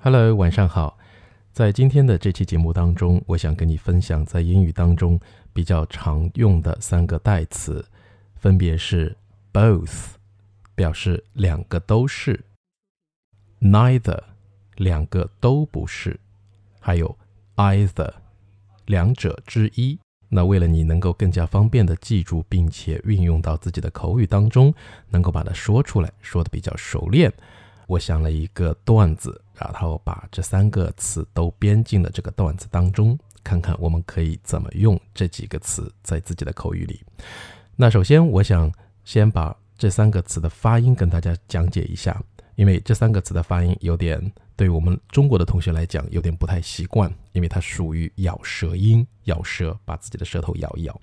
Hello，晚上好。在今天的这期节目当中，我想跟你分享在英语当中比较常用的三个代词，分别是 both，表示两个都是；neither，两个都不是；还有 either，两者之一。那为了你能够更加方便的记住，并且运用到自己的口语当中，能够把它说出来，说的比较熟练，我想了一个段子，然后把这三个词都编进了这个段子当中，看看我们可以怎么用这几个词在自己的口语里。那首先，我想先把这三个词的发音跟大家讲解一下，因为这三个词的发音有点。对我们中国的同学来讲，有点不太习惯，因为它属于咬舌音，咬舌，把自己的舌头咬一咬。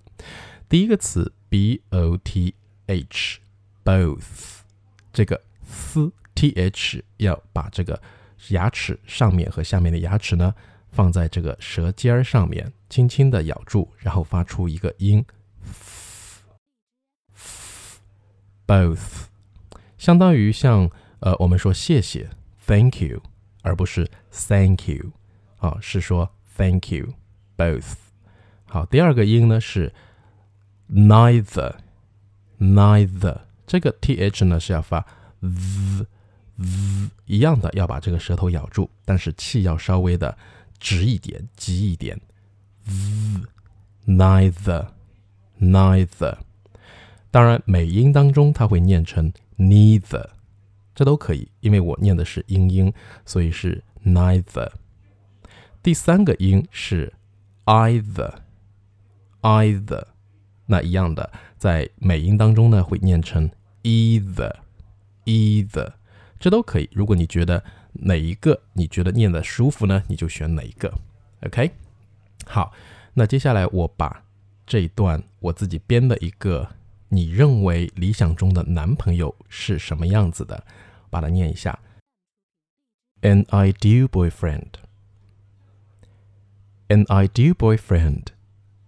第一个词 b o t h，both，这个 s t h 要把这个牙齿上面和下面的牙齿呢放在这个舌尖儿上面，轻轻的咬住，然后发出一个音，both，相当于像呃我们说谢谢，thank you。而不是 thank you，啊，是说 thank you both。好，第二个音呢是 neither，neither 这个 th 呢是要发 z 一样的，要把这个舌头咬住，但是气要稍微的直一点、急一点。neither neither，当然美音当中它会念成 neither。这都可以，因为我念的是英音，所以是 neither。第三个音是 either，either，那一样的，在美音当中呢会念成 either，either，这都可以。如果你觉得哪一个你觉得念的舒服呢，你就选哪一个。OK，好，那接下来我把这一段我自己编的一个。你认为理想中的男朋友是什么样子的？把它念一下。An ideal boyfriend. An ideal boyfriend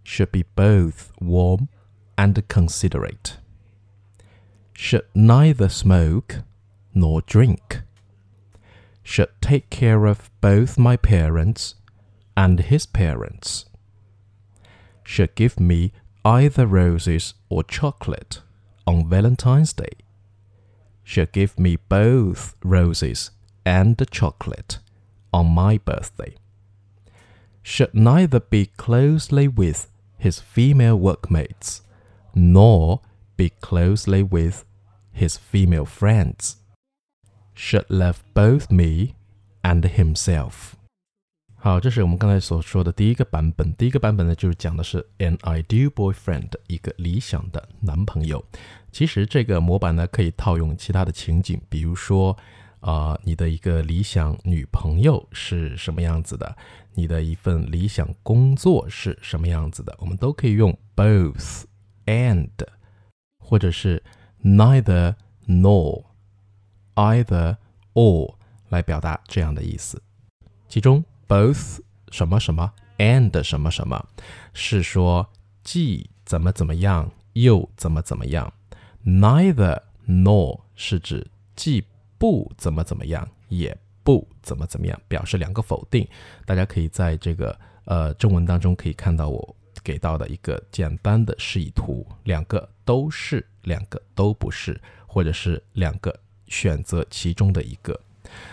should be both warm and considerate. Should neither smoke nor drink. Should take care of both my parents and his parents. Should give me either roses or chocolate on Valentine's Day. She'll give me both roses and chocolate on my birthday. Should neither be closely with his female workmates nor be closely with his female friends. Should love both me and himself. 好，这是我们刚才所说的第一个版本。第一个版本呢，就是讲的是 an ideal boyfriend，一个理想的男朋友。其实这个模板呢，可以套用其他的情景，比如说，啊，你的一个理想女朋友是什么样子的？你的一份理想工作是什么样子的？我们都可以用 both and，或者是 neither nor either or 来表达这样的意思。其中 both 什么什么 and 什么什么，是说既怎么怎么样又怎么怎么样；neither nor 是指既不怎么怎么样也不怎么怎么样，表示两个否定。大家可以在这个呃正文当中可以看到我给到的一个简单的示意图，两个都是，两个都不是，或者是两个选择其中的一个。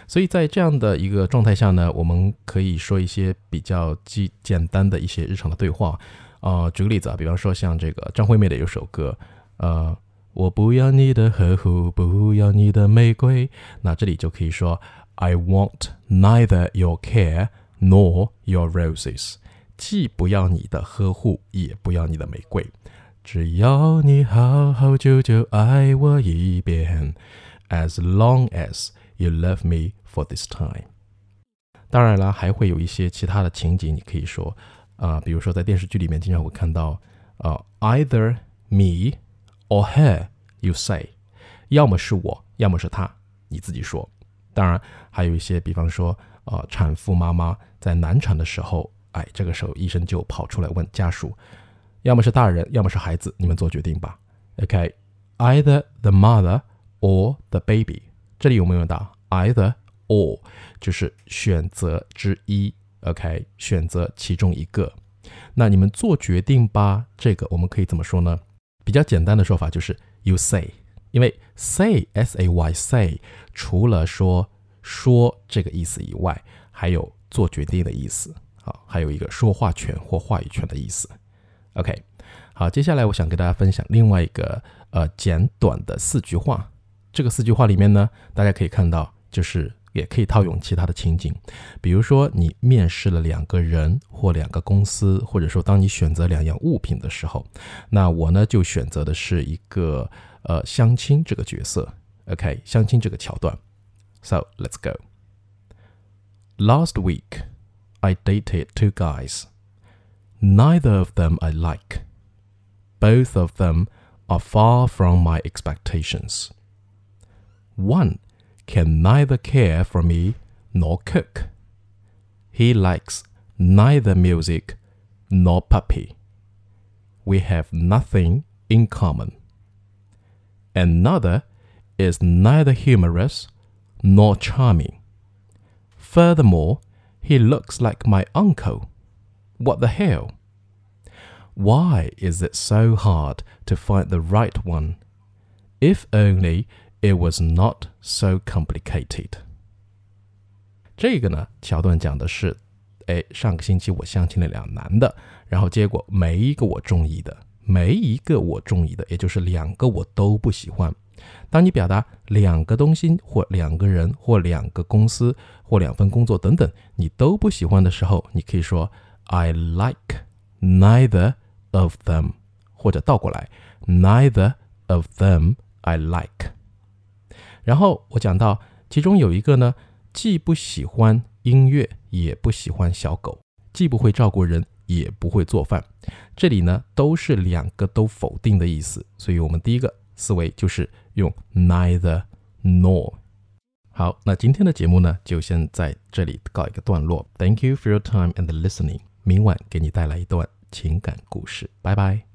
所以在这样的一个状态下呢，我们可以说一些比较简简单的一些日常的对话。啊，举个例子啊，比方说像这个张惠妹的有首歌，呃，我不要你的呵护，不要你的玫瑰，那这里就可以说 I want neither your care nor your roses，既不要你的呵护，也不要你的玫瑰，只要你好好久久爱我一遍，as long as。You love me for this time。当然了，还会有一些其他的情景，你可以说，啊，比如说在电视剧里面经常会看到，啊，either me or her。You say，要么是我，要么是他，你自己说。当然，还有一些，比方说，啊，产妇妈妈在难产的时候，哎，这个时候医生就跑出来问家属，要么是大人，要么是孩子，你们做决定吧。OK，either the mother or the baby。这里有没有用到 either or 就是选择之一，OK，选择其中一个。那你们做决定吧，这个我们可以怎么说呢？比较简单的说法就是 you say，因为 say s a y say 除了说说这个意思以外，还有做决定的意思，好，还有一个说话权或话语权的意思。OK，好，接下来我想跟大家分享另外一个呃简短的四句话。这个四句话里面呢，大家可以看到，就是也可以套用其他的情景，比如说你面试了两个人或两个公司，或者说当你选择两样物品的时候，那我呢就选择的是一个呃相亲这个角色。OK，相亲这个桥段。So let's go. Last week, I dated two guys. Neither of them I like. Both of them are far from my expectations. One can neither care for me nor cook. He likes neither music nor puppy. We have nothing in common. Another is neither humorous nor charming. Furthermore, he looks like my uncle. What the hell? Why is it so hard to find the right one? If only it was not so complicated. 这个呢，桥段讲的是，哎，上个星期我相亲了两男的，然后结果没一个我中意的，没一个我中意的，也就是两个我都不喜欢。当你表达两个东西或两个人或两个公司或两份工作等等，你都不喜欢的时候，你可以说 I like neither of them，或者倒过来 neither of them I like。然后我讲到其中有一个呢，既不喜欢音乐，也不喜欢小狗，既不会照顾人，也不会做饭。这里呢都是两个都否定的意思，所以我们第一个思维就是用 neither nor。好，那今天的节目呢就先在这里告一个段落。Thank you for your time and listening。明晚给你带来一段情感故事，拜拜。